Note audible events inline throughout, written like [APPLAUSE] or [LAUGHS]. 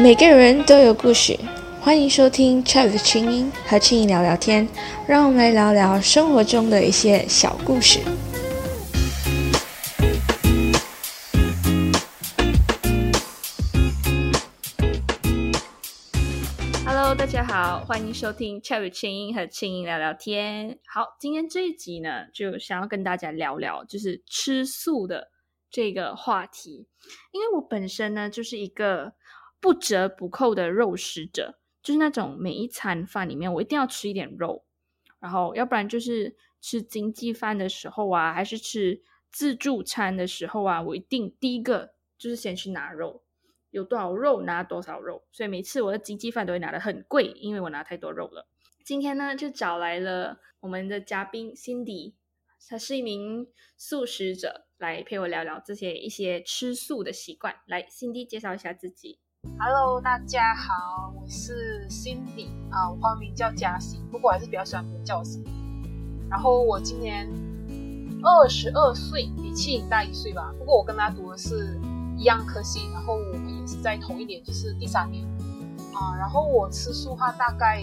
每个人都有故事，欢迎收听 Chat 的清音和青音聊聊天，让我们来聊聊生活中的一些小故事。Hello，大家好，欢迎收听 Chat 的清音和青音聊聊天。好，今天这一集呢，就想要跟大家聊聊，就是吃素的这个话题，因为我本身呢，就是一个。不折不扣的肉食者，就是那种每一餐饭里面我一定要吃一点肉，然后要不然就是吃经济饭的时候啊，还是吃自助餐的时候啊，我一定第一个就是先去拿肉，有多少肉拿多少肉，所以每次我的经济饭都会拿的很贵，因为我拿太多肉了。今天呢，就找来了我们的嘉宾 Cindy，他是一名素食者，来陪我聊聊这些一些吃素的习惯。来，Cindy 介绍一下自己。Hello，大家好，我是 Cindy 啊，我花名叫嘉欣，不过我还是比较喜欢别人叫我 Cindy。然后我今年二十二岁，比庆颖大一岁吧。不过我跟他读的是一样科系，然后我们也是在同一年，就是第三年啊。然后我吃素话大概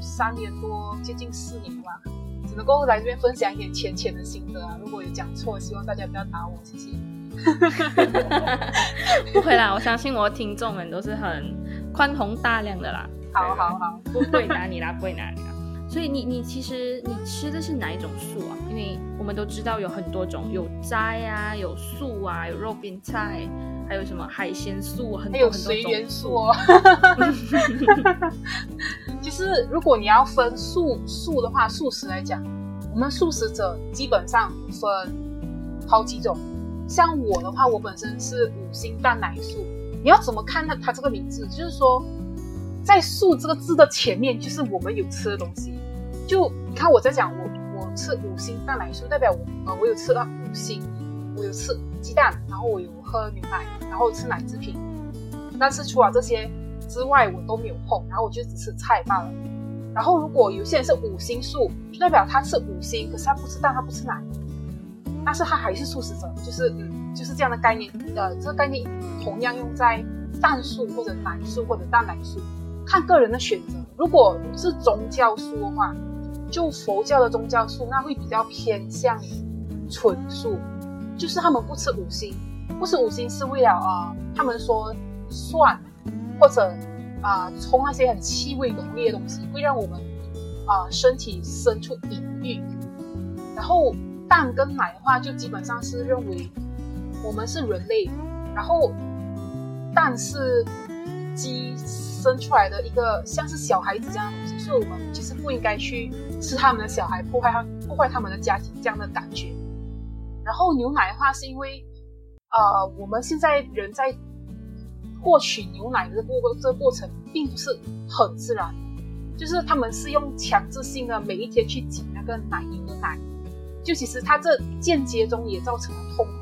三年多，接近四年吧，只能够来这边分享一点浅浅的心得啊。如果有讲错，希望大家不要打我，谢谢。[LAUGHS] 不会啦，我相信我的听众们都是很宽宏大量的啦。好好好，不会打你啦，不会打你啦。所以你你其实你吃的是哪一种素啊？因为我们都知道有很多种，有斋啊，有素啊，有肉边菜，还有什么海鲜素，很多很多随缘素哦。[LAUGHS] 其实如果你要分素素的话，素食来讲，我们素食者基本上分好几种。像我的话，我本身是五星蛋奶素。你要怎么看它？它这个名字就是说，在“素”这个字的前面，就是我们有吃的东西。就你看我在讲，我我吃五星蛋奶素，代表我呃我有吃到五星，我有吃鸡蛋，然后我有喝牛奶，然后吃奶制品。但是除了这些之外，我都没有碰，然后我就只吃菜罢了。然后如果有些人是五星素，就代表他吃五星，可是他不吃蛋，他不吃奶。但是他还是素食者，就是嗯，就是这样的概念。呃，这个概念同样用在蛋素或者奶素或者蛋奶素，看个人的选择。如果是宗教素的话，就佛教的宗教素，那会比较偏向于纯素，就是他们不吃五星，不吃五星是为了啊，他们说蒜或者啊冲那些很气味浓烈的东西，会让我们啊身体生出隐喻，然后。蛋跟奶的话，就基本上是认为我们是人类，然后蛋是鸡生出来的一个像是小孩子这样的东西，所以我们其实不应该去吃他们的小孩，破坏他破坏他们的家庭这样的感觉。然后牛奶的话，是因为呃我们现在人在获取牛奶的过这个过程并不是很自然，就是他们是用强制性的每一天去挤那个奶牛的奶。就其实它这间接中也造成了痛苦。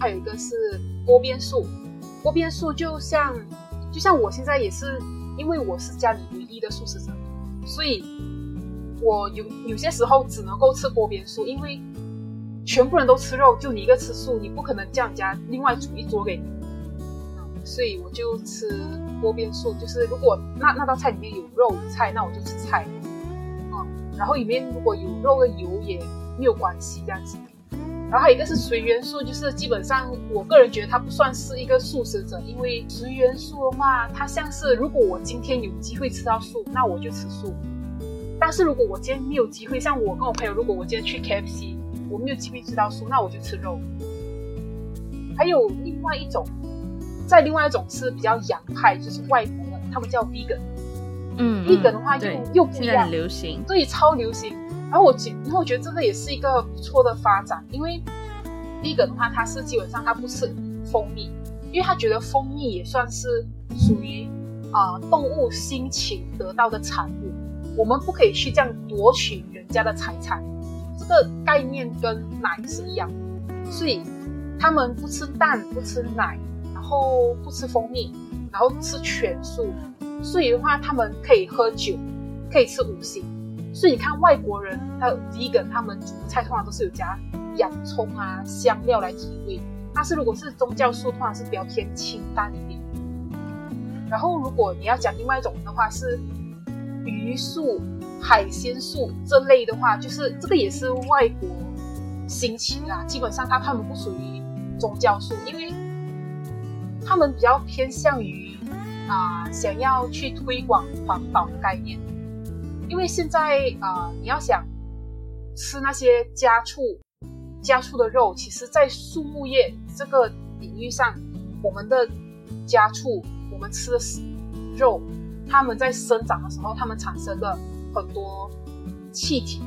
还有一个是锅边素，锅边素就像就像我现在也是，因为我是家里唯一的素食者，所以我有有些时候只能够吃锅边素，因为全部人都吃肉，就你一个吃素，你不可能叫人家另外煮一桌给你，所以我就吃锅边素。就是如果那那道菜里面有肉有菜，那我就吃菜，嗯，然后里面如果有肉跟油也。没有关系这样子，然后还有一个是随缘素，就是基本上我个人觉得它不算是一个素食者，因为随缘素的话，它像是如果我今天有机会吃到素，那我就吃素；但是如果我今天没有机会，像我跟我朋友，如果我今天去 KFC，我没有机会吃到素，那我就吃肉。还有另外一种，在另外一种是比较洋派，就是外国的，他们叫 vegan，嗯，vegan 的话又又不一样，流行，对，超流行。然后我觉，然后我觉得这个也是一个不错的发展，因为第一个的话，他是基本上他不吃蜂蜜，因为他觉得蜂蜜也算是属于啊动物心情得到的产物，我们不可以去这样夺取人家的财产，这个概念跟奶是一样，所以他们不吃蛋，不吃奶，然后不吃蜂蜜，然后吃全素，所以的话，他们可以喝酒，可以吃五星。所以你看，外国人他 vegan，他们煮的菜通常都是有加洋葱啊、香料来提味。但是如果是宗教素，通常是比较偏清淡一点。然后如果你要讲另外一种的话是鱼素、海鲜素这类的话，就是这个也是外国兴起啦。基本上它他们不属于宗教素，因为他们比较偏向于啊想要去推广环保的概念。因为现在啊你要想吃那些家畜。家畜的肉，其实，在畜牧业这个领域上，我们的家畜，我们吃的肉，它们在生长的时候，它们产生的很多气体，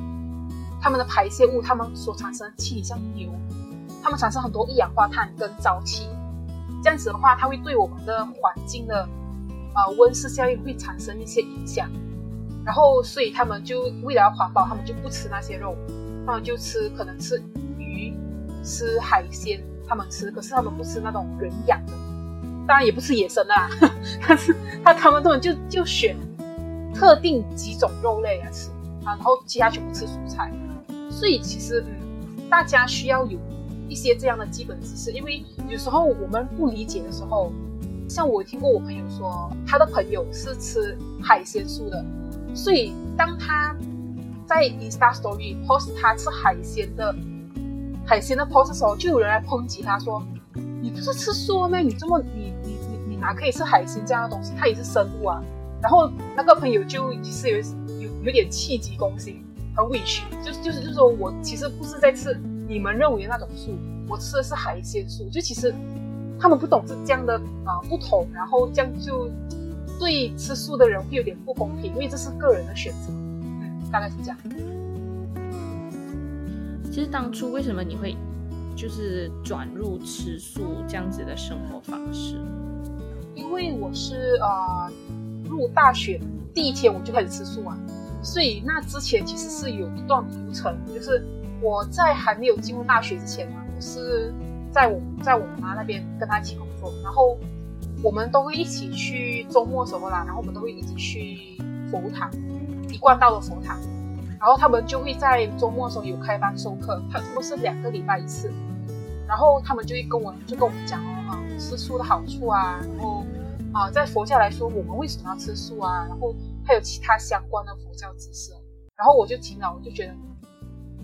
它们的排泄物，它们所产生气体像牛，它们产生很多一氧化碳跟沼气，这样子的话，它会对我们的环境的呃温室效应会产生一些影响，然后，所以他们就为了环保，他们就不吃那些肉，他们就吃可能吃鱼。吃海鲜，他们吃，可是他们不吃那种人养的，当然也不吃野生的啦。但是他他们都就就选特定几种肉类来吃啊，然后其他全部吃蔬菜。所以其实嗯，大家需要有一些这样的基本知识，因为有时候我们不理解的时候，像我听过我朋友说，他的朋友是吃海鲜素的，所以当他在 Insta Story post 他吃海鲜的。海鲜的 post 时候，就有人来抨击他说：“你不是吃素吗？你这么你你你你哪可以吃海鲜这样的东西？它也是生物啊。”然后那个朋友就其实有有有点气急攻心，很委屈，就是就是就是说我其实不是在吃你们认为的那种素，我吃的是海鲜素。就其实他们不懂是这样的啊不同，然后这样就对吃素的人会有点不公平，因为这是个人的选择。嗯，大概是这样。其实当初为什么你会就是转入吃素这样子的生活方式？因为我是呃入大学第一天我就开始吃素啊，所以那之前其实是有一段流程，就是我在还没有进入大学之前呢，我是在我在我妈那边跟她一起工作，然后我们都会一起去周末什么啦，然后我们都会一起去佛堂，一贯道的佛堂。然后他们就会在周末的时候有开班授课，他都是两个礼拜一次。然后他们就会跟我就跟我们讲哦啊吃素的好处啊，然后啊在佛教来说我们为什么要吃素啊，然后还有其他相关的佛教知识。然后我就听了，我就觉得，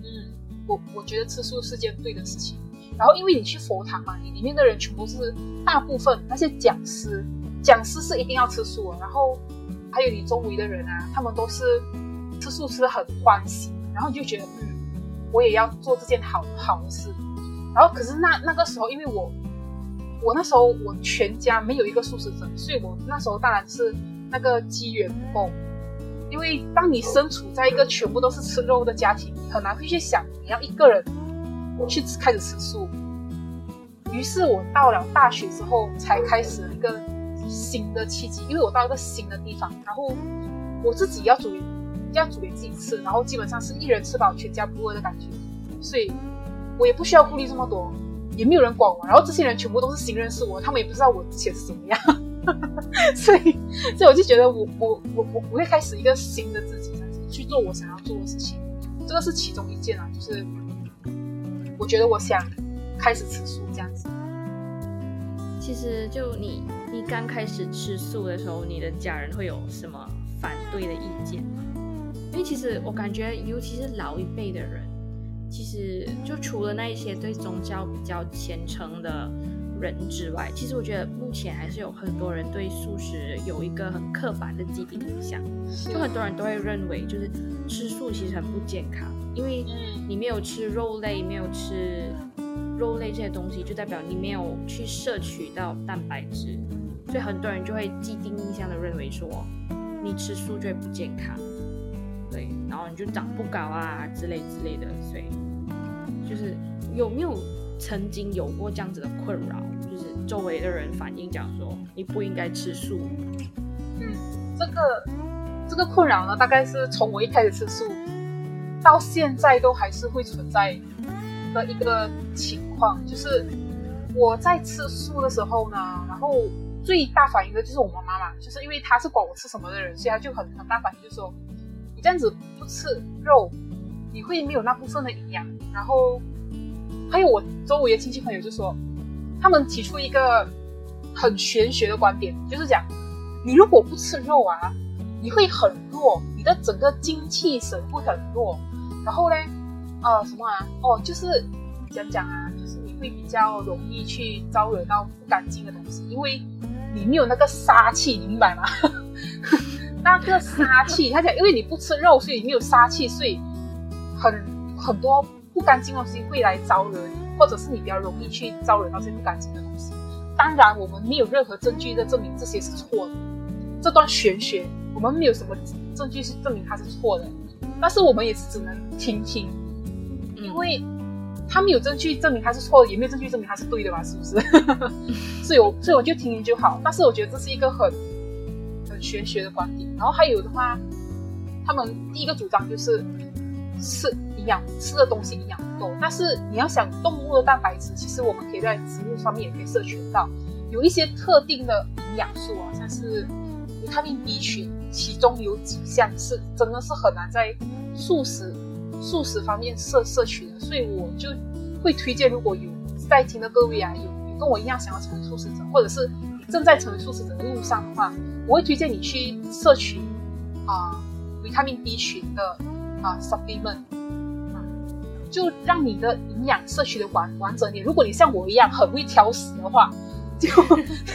嗯，我我觉得吃素是件对的事情。然后因为你去佛堂嘛，你里面的人全部是大部分那些讲师，讲师是一定要吃素的。然后还有你周围的人啊，他们都是。吃素吃的很欢喜，然后你就觉得嗯，我也要做这件好好的事。然后可是那那个时候，因为我我那时候我全家没有一个素食者，所以我那时候当然是那个机缘不够。因为当你身处在一个全部都是吃肉的家庭，很难会去想你要一个人我去开始吃素。于是我到了大学之后，才开始一个新的契机，因为我到一个新的地方，然后我自己要煮。要煮给自己吃，然后基本上是一人吃饱全家不饿的感觉，所以我也不需要顾虑这么多，也没有人管我。然后这些人全部都是新认识我，他们也不知道我之前是怎么样，[LAUGHS] 所以所以我就觉得我我我我我会开始一个新的自己，去做我想要做的事情。这个是其中一件啊，就是我觉得我想开始吃素这样子。其实就你你刚开始吃素的时候，你的家人会有什么反对的意见吗？因为其实我感觉，尤其是老一辈的人，其实就除了那一些对宗教比较虔诚的人之外，其实我觉得目前还是有很多人对素食有一个很刻板的既定印象。就很多人都会认为，就是吃素其实很不健康，因为你没有吃肉类，没有吃肉类这些东西，就代表你没有去摄取到蛋白质，所以很多人就会既定印象的认为说，你吃素就会不健康。对，然后你就长不高啊之类之类的，所以就是有没有曾经有过这样子的困扰？就是周围的人反映讲说你不应该吃素。嗯，这个这个困扰呢，大概是从我一开始吃素到现在都还是会存在的一个情况，就是我在吃素的时候呢，然后最大反应的就是我妈妈嘛，就是因为她是管我吃什么的人，所以她就很很大反应，就说。你这样子不吃肉，你会没有那部分的营养。然后还有我周围的亲戚朋友就说，他们提出一个很玄学的观点，就是讲你如果不吃肉啊，你会很弱，你的整个精气神会很弱。然后呢，呃，什么啊？哦，就是讲讲啊，就是你会比较容易去招惹到不干净的东西，因为你没有那个杀气，明白吗？[LAUGHS] 那个杀气，他讲，因为你不吃肉，所以你没有杀气，所以很很多不干净的东西会来招惹你，或者是你比较容易去招惹到这些不干净的东西。当然，我们没有任何证据的证明这些是错的。这段玄学，我们没有什么证据是证明它是错的，但是我们也是只能听听，因为他们有证据证明它是错的，也没有证据证明它是对的吧？是不是？所以，我所以我就听听就好。但是我觉得这是一个很很玄学的观点。然后还有的话，他们第一个主张就是吃营养，吃的东西营养不够。但是你要想动物的蛋白质，其实我们可以在植物上面也可以摄取到，有一些特定的营养素啊，像是。维他命 B 群，其中有几项是真的是很难在素食素食方面摄摄取的，所以我就会推荐，如果有在听的各位啊，有有跟我一样想要成为素食者，或者是正在成为素食者的路上的话，我会推荐你去摄取啊维他命 B 群的啊 supplement，就让你的营养摄取的完完整点。如果你像我一样很会挑食的话，[LAUGHS] 就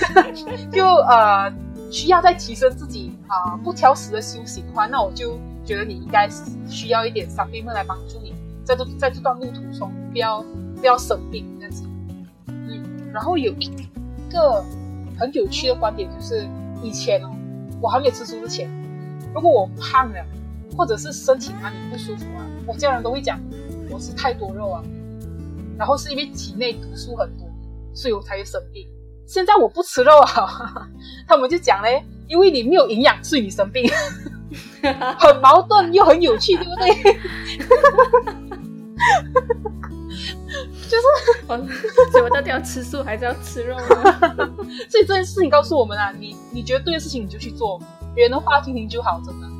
[LAUGHS] 就呃。需要再提升自己啊不挑食的修行的话，那我就觉得你应该需要一点 supplement 来帮助你，在这在这段路途中不要不要生病这样子。嗯，然后有一个很有趣的观点就是，以前哦，我还没有吃素之前，如果我胖了，或者是身体哪里不舒服啊，我家人都会讲我吃太多肉啊，然后是因为体内毒素很多，所以我才会生病。现在我不吃肉啊，[LAUGHS] 他们就讲嘞，因为你没有营养，所以你生病，[LAUGHS] 很矛盾又很有趣，对不对？[LAUGHS] 就是，所以我到底要吃素还是要吃肉呢？所以这件事情告诉我们啊，你你觉得对的事情你就去做，别人的话听听就好，真的。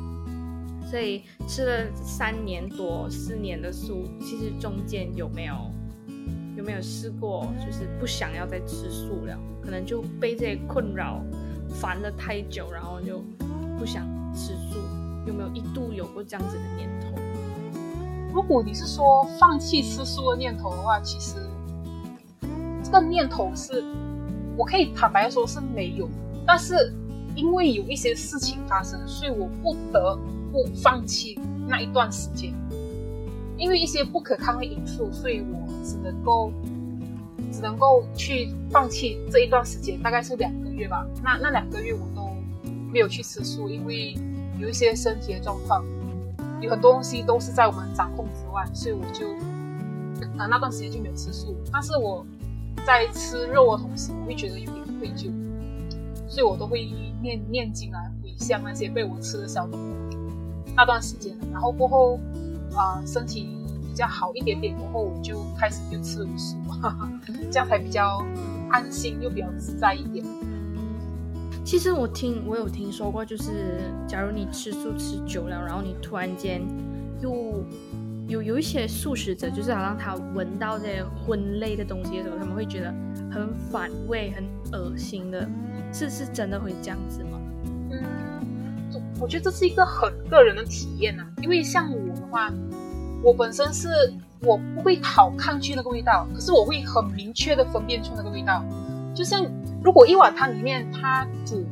所以吃了三年多、四年的素，其实中间有没有？有没有试过，就是不想要再吃素了？可能就被这些困扰烦了太久，然后就不想吃素。有没有一度有过这样子的念头？如果你是说放弃吃素的念头的话，其实这个念头是，我可以坦白说是没有。但是因为有一些事情发生，所以我不得不放弃那一段时间。因为一些不可抗的因素，所以我只能够只能够去放弃这一段时间，大概是两个月吧。那那两个月我都没有去吃素，因为有一些身体的状况，有很多东西都是在我们掌控之外，所以我就啊那段时间就没有吃素。但是我在吃肉的同时，我会觉得有点愧疚，所以我都会念念经啊，回向那些被我吃的小动物。那段时间，然后过后。啊，身体比较好一点点过后，我就开始就吃素，[LAUGHS] 这样才比较安心又比较自在一点。其实我听我有听说过，就是假如你吃素吃久了，然后你突然间又有有一些素食者，就是好像他闻到这些荤类的东西的时候，他们会觉得很反胃、很恶心的，是是真的会这样子吗？我觉得这是一个很个人的体验呐，因为像我的话，我本身是我不会好抗拒那个味道，可是我会很明确的分辨出那个味道。就像如果一碗汤里面它煮，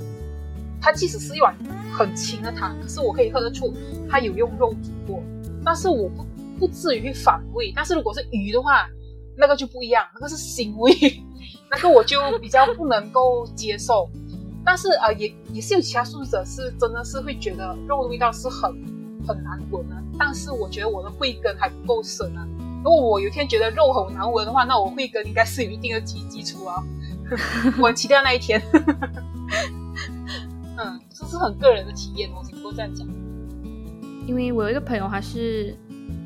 它即使是一碗很清的汤，可是我可以喝得出它有用肉煮过，但是我不不至于反胃。但是如果是鱼的话，那个就不一样，那个是腥味，[LAUGHS] 那个我就比较不能够接受。但是啊，也也是有其他素食者是真的是会觉得肉的味道是很很难闻的。但是我觉得我的慧根还不够深啊。如果我有一天觉得肉很难闻的话，那我慧根应该是有一定的基基础啊。[LAUGHS] 我期待那一天。[LAUGHS] 嗯，这是很个人的体验，我只能够这样讲。因为我有一个朋友，他是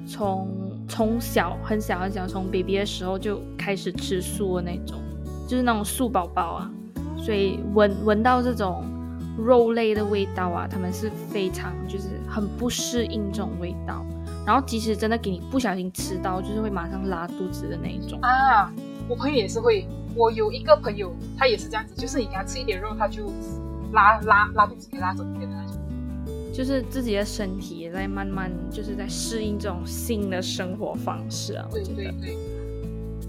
从从小很小很小，从 baby 的时候就开始吃素的那种，就是那种素宝宝啊。所以闻闻到这种肉类的味道啊，他们是非常就是很不适应这种味道。然后即使真的给你不小心吃到，就是会马上拉肚子的那一种啊。我朋友也是会，我有一个朋友，他也是这样子，就是你给他吃一点肉，他就拉拉拉肚子给拉整天的那种。就是自己的身体也在慢慢就是在适应这种新的生活方式啊。对对对。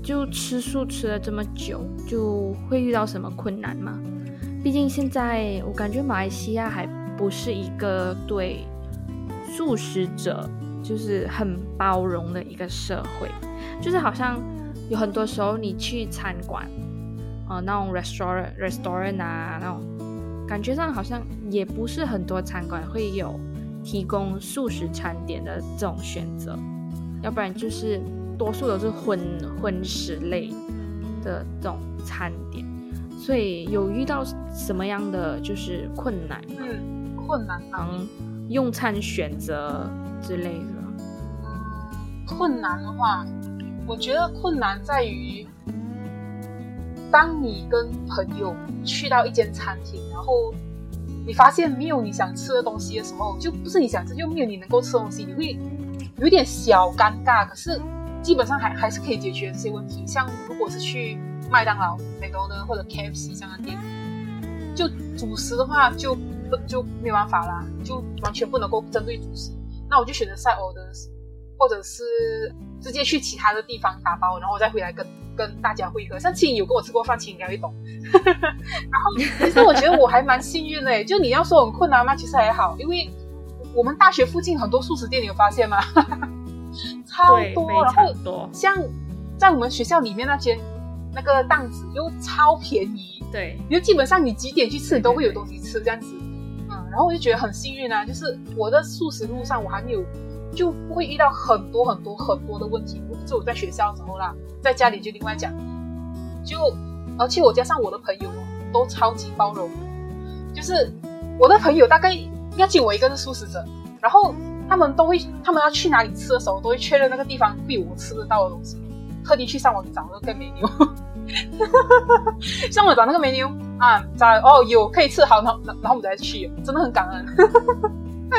就吃素吃了这么久，就会遇到什么困难吗？毕竟现在我感觉马来西亚还不是一个对素食者就是很包容的一个社会，就是好像有很多时候你去餐馆，呃，那种 restaurant restaurant 啊，那种感觉上好像也不是很多餐馆会有提供素食餐点的这种选择，要不然就是。多数都是荤荤食类的这种餐点，所以有遇到什么样的就是困难？嗯，困难嗯，用餐选择之类的。嗯，困难的话，我觉得困难在于，当你跟朋友去到一间餐厅，然后你发现没有你想吃的东西的时候，就不是你想吃，就没有你能够吃的东西，你会有点小尴尬。可是。基本上还还是可以解决这些问题。像如果是去麦当劳、美多呢，或者 KFC 这样的店，就主食的话就不就没有办法啦，就完全不能够针对主食。那我就选择 side orders，或者是直接去其他的地方打包，然后再回来跟跟大家会合。像青有跟我吃过饭，青应该会懂。[LAUGHS] 然后其实我觉得我还蛮幸运的，就你要说很困难吗？其实还好，因为我们大学附近很多素食店，你有发现吗？超多，然后像在我们学校里面那些那个档子又超便宜，对，因为基本上你几点去吃，你都会有东西吃这样子，嗯，然后我就觉得很幸运啊，就是我的素食路上我还没有就不会遇到很多很多很多的问题，就我在学校的时候啦，在家里就另外讲，就而且我加上我的朋友都超级包容，就是我的朋友大概应该就我一个是素食者，然后。他们都会，他们要去哪里吃的时候，都会确认那个地方会有我吃得到的东西，特地去上网找那个美妞，[LAUGHS] 上网找那个美妞啊，找哦有可以吃，好，然后然后我们再去，真的很感恩。[LAUGHS]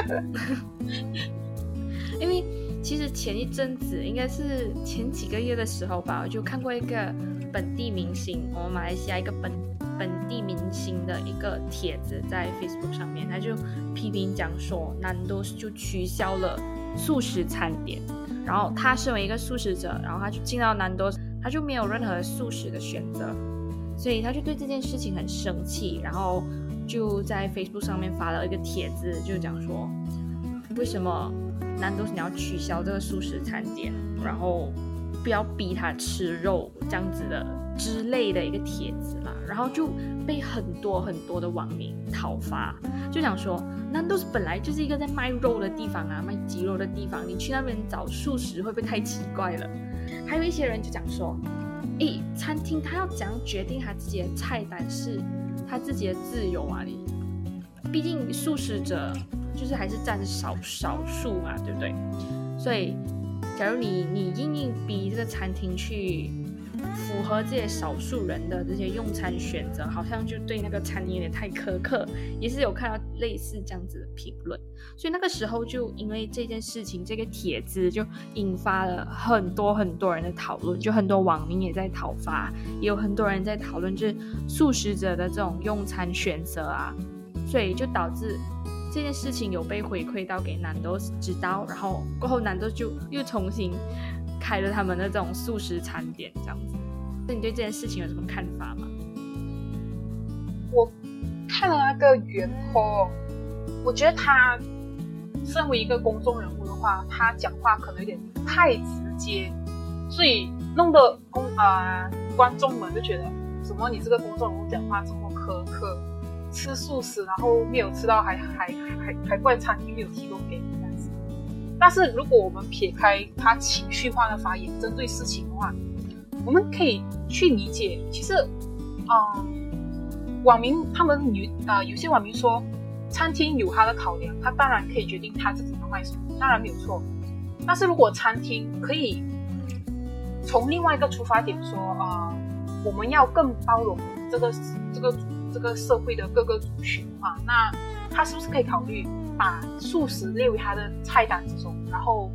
因为其实前一阵子，应该是前几个月的时候吧，我就看过一个本地明星，我们马来西亚一个本。本地明星的一个帖子在 Facebook 上面，他就批评讲说，南都就取消了素食餐点，然后他身为一个素食者，然后他就进到南都，他就没有任何素食的选择，所以他就对这件事情很生气，然后就在 Facebook 上面发了一个帖子，就讲说，为什么南都你要取消这个素食餐点，然后不要逼他吃肉这样子的。之类的一个帖子啦，然后就被很多很多的网民讨伐，就想说，那都是本来就是一个在卖肉的地方啊，卖鸡肉的地方，你去那边找素食会不会太奇怪了？还有一些人就讲说，诶，餐厅他要怎样决定他自己的菜单是他自己的自由啊，你，毕竟素食者就是还是占少少数嘛，对不对？所以，假如你你硬硬逼这个餐厅去。符合这些少数人的这些用餐选择，好像就对那个餐厅有点太苛刻，也是有看到类似这样子的评论。所以那个时候就因为这件事情，这个帖子就引发了很多很多人的讨论，就很多网民也在讨伐，也有很多人在讨论就是素食者的这种用餐选择啊，所以就导致这件事情有被回馈到给南都知道，然后过后南都就又重新。开了他们的这种素食餐点，这样子，那你对这件事情有什么看法吗？我看了那个袁坡，我觉得他身为一个公众人物的话，他讲话可能有点太直接，所以弄得公啊观众们就觉得，怎么你这个公众人物讲话这么苛刻，吃素食然后没有吃到，还还还还怪餐厅没有提供给你这样子。但是如果我们撇开他情绪化的发言，针对事情的话，我们可以去理解，其实，嗯，网民他们有啊，有些网民说，餐厅有他的考量，他当然可以决定他自己要卖什么，当然没有错。但是如果餐厅可以从另外一个出发点说，啊，我们要更包容这个这个这个社会的各个族群的话，那他是不是可以考虑？把素食列为他的菜单之中，然后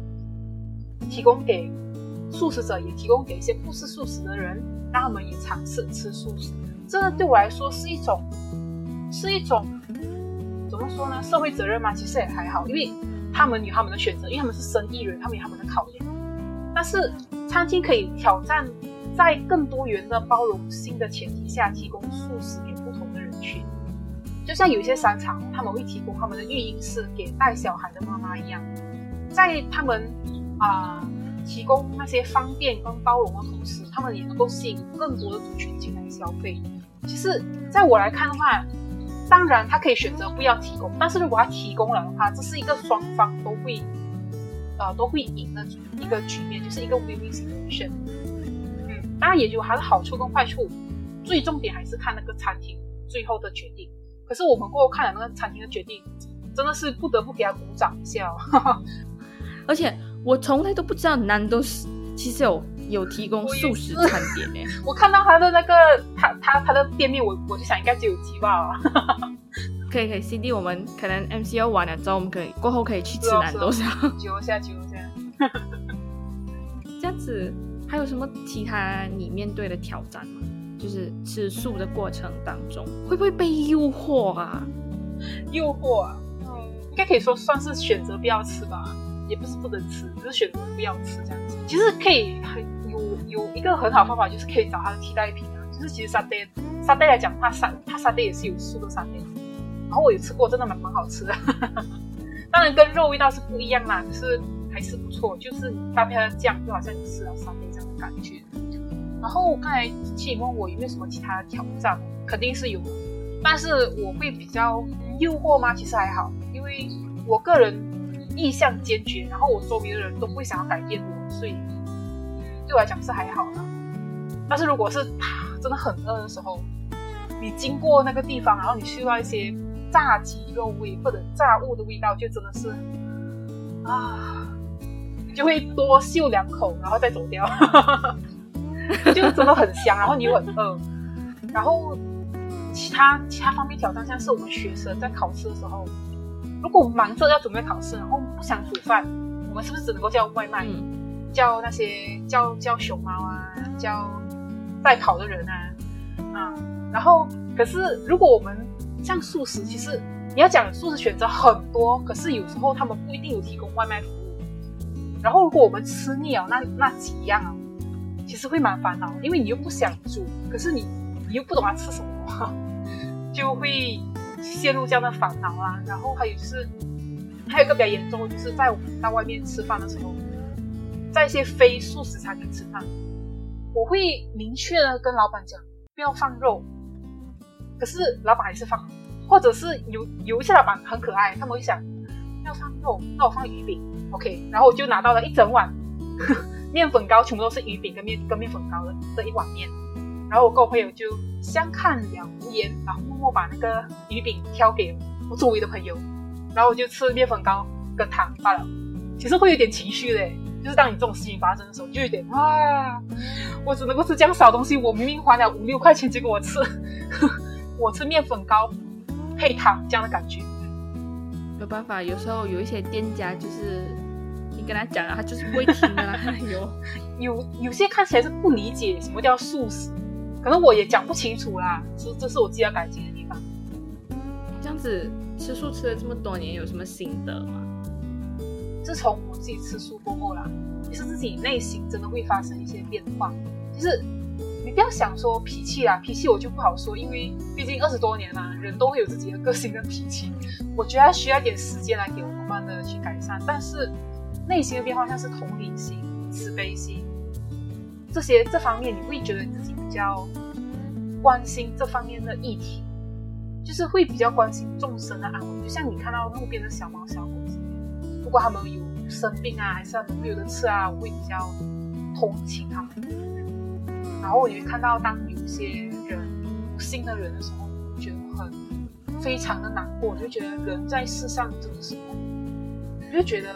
提供给素食者，也提供给一些不吃素食的人，让他们也尝试吃素食。这个对我来说是一种，是一种怎么说呢？社会责任嘛，其实也还好，因为他们有他们的选择，因为他们是生意人，他们有他们的考验。但是餐厅可以挑战，在更多元的包容性的前提下，提供素食。就像有一些商场，他们会提供他们的育婴室给带小孩的妈妈一样，在他们啊提供那些方便跟包容的同时，他们也能够吸引更多的族群进来消费。其实，在我来看的话，当然他可以选择不要提供，但是如果他提供了的话，这是一个双方都会呃都会赢的一个局面，就是一个 win-win situation。嗯，当然也有它的好处跟坏处，最重点还是看那个餐厅最后的决定。可是我们过后看了那个餐厅的决定，真的是不得不给他鼓掌一下。哦 [LAUGHS] 而且我从来都不知道南都是其实有有提供素食餐点诶。我看到他的那个他他他的店面，我我就想应该只有鸡吧。[LAUGHS] 可以可以，C D 我们可能 M C O 完了之后，我们可以过后可以去吃南都香。揪一下揪一下。[LAUGHS] 这样子还有什么其他你面对的挑战吗？就是吃素的过程当中，会不会被诱惑啊？诱惑啊，嗯，应该可以说算是选择不要吃吧，也不是不能吃，只是选择不要吃这样子。其实可以很有有一个很好方法，就是可以找它的替代品啊。就是其实沙爹沙爹来讲，它沙它沙爹也是有素的沙爹，然后我有吃过，真的蛮蛮好吃的。[LAUGHS] 当然跟肉味道是不一样啦，可是还是不错。就是搭配它的酱，就好像你吃了沙爹这样的感觉。然后刚才气问我有没有什么其他的挑战，肯定是有，但是我会比较诱惑吗？其实还好，因为我个人意向坚决，然后我周围的人都不会想要改变我，所以对我来讲是还好的。但是如果是真的很饿的时候，你经过那个地方，然后你嗅到一些炸鸡肉味或者炸物的味道，就真的是啊，你就会多嗅两口，然后再走掉。[LAUGHS] 就真的很香，然后你又很饿，然后其他其他方面挑战，像是我们学生在考试的时候，如果我们忙着要准备考试，然后不想煮饭，我们是不是只能够叫外卖，叫那些叫叫熊猫啊，叫代考的人啊，啊，然后可是如果我们像素食，其实你要讲素食选择很多，可是有时候他们不一定有提供外卖服务，然后如果我们吃腻了那那几样啊。其实会蛮烦恼，因为你又不想煮，可是你你又不懂要吃什么，就会陷入这样的烦恼啦。然后还有就是，还有个比较严重的，就是在我们到外面吃饭的时候，在一些非素食餐厅吃饭，我会明确的跟老板讲不要放肉，可是老板还是放，或者是有有一些老板很可爱，他们会想要放肉，那我放鱼饼，OK，然后我就拿到了一整碗。[LAUGHS] 面粉糕全部都是鱼饼跟面跟面粉糕的的一碗面，然后我跟我朋友就相看两无言，然后默默把那个鱼饼挑给我周围的朋友，然后我就吃面粉糕跟汤罢了。其实会有点情绪嘞，就是当你这种事情发生的时候，就有点啊，我只能够吃这样少东西，我明明花了五六块钱，结果我吃 [LAUGHS] 我吃面粉糕配汤这样的感觉。没办法，有时候有一些店家就是。跟他讲了，他就是不会听的啦。[LAUGHS] 有有有些看起来是不理解什么叫素食，可能我也讲不清楚啦。这这是我自己要改进的地方。这样子吃素吃了这么多年，有什么心得吗？自从我自己吃素过后啦，其实自己内心真的会发生一些变化。就是你不要想说脾气啦，脾气我就不好说，因为毕竟二十多年啦，人都会有自己的个性跟脾气。我觉得需要一点时间来给我慢慢的去改善，但是。内心的变化像是同理心、慈悲心这些这方面，你会觉得你自己比较关心这方面的议题，就是会比较关心众生的安危。就像你看到路边的小猫小狗，如果他们有生病啊，还是他们没有的吃啊，我会比较同情他们。然后你会看到，当有些人不幸的人的时候，觉得很非常的难过，就觉得人在世上真的是，我就觉得。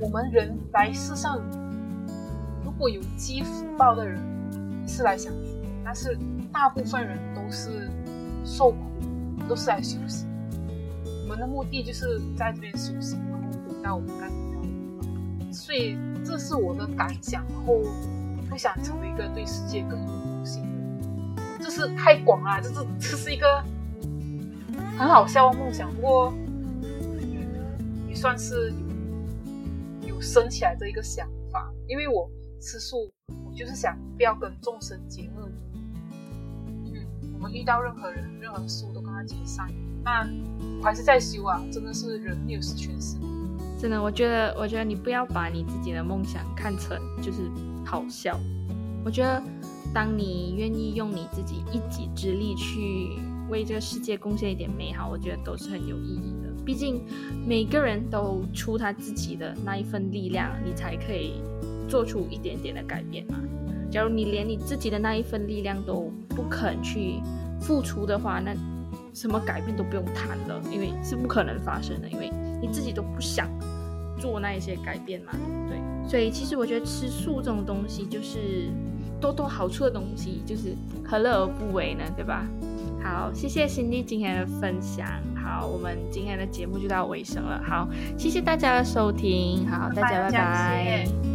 我们人来世上，如果有积福报的人是来享福，但是大部分人都是受苦，都是来修行。我们的目的就是在这边修行，然后回到我们该回到的地方。所以这是我的感想，然后不想成为一个对世界更有贡献的。这是太广了，这是这是一个很好笑的梦想，不过，也算是有升起来的一个想法，因为我吃素，我就是想不要跟众生结恶嗯，我们遇到任何人、任何事都跟他结善那我还是在修啊，真的是人没有十全十美。真的，我觉得，我觉得你不要把你自己的梦想看成就是好笑。我觉得，当你愿意用你自己一己之力去为这个世界贡献一点美好，我觉得都是很有意义。毕竟每个人都出他自己的那一份力量，你才可以做出一点点的改变嘛。假如你连你自己的那一份力量都不肯去付出的话，那什么改变都不用谈了，因为是不可能发生的，因为你自己都不想做那一些改变嘛，对？所以其实我觉得吃素这种东西就是多多好处的东西，就是何乐而不为呢，对吧？好，谢谢新丽今天的分享。好，我们今天的节目就到尾声了。好，谢谢大家的收听。好，大家拜拜。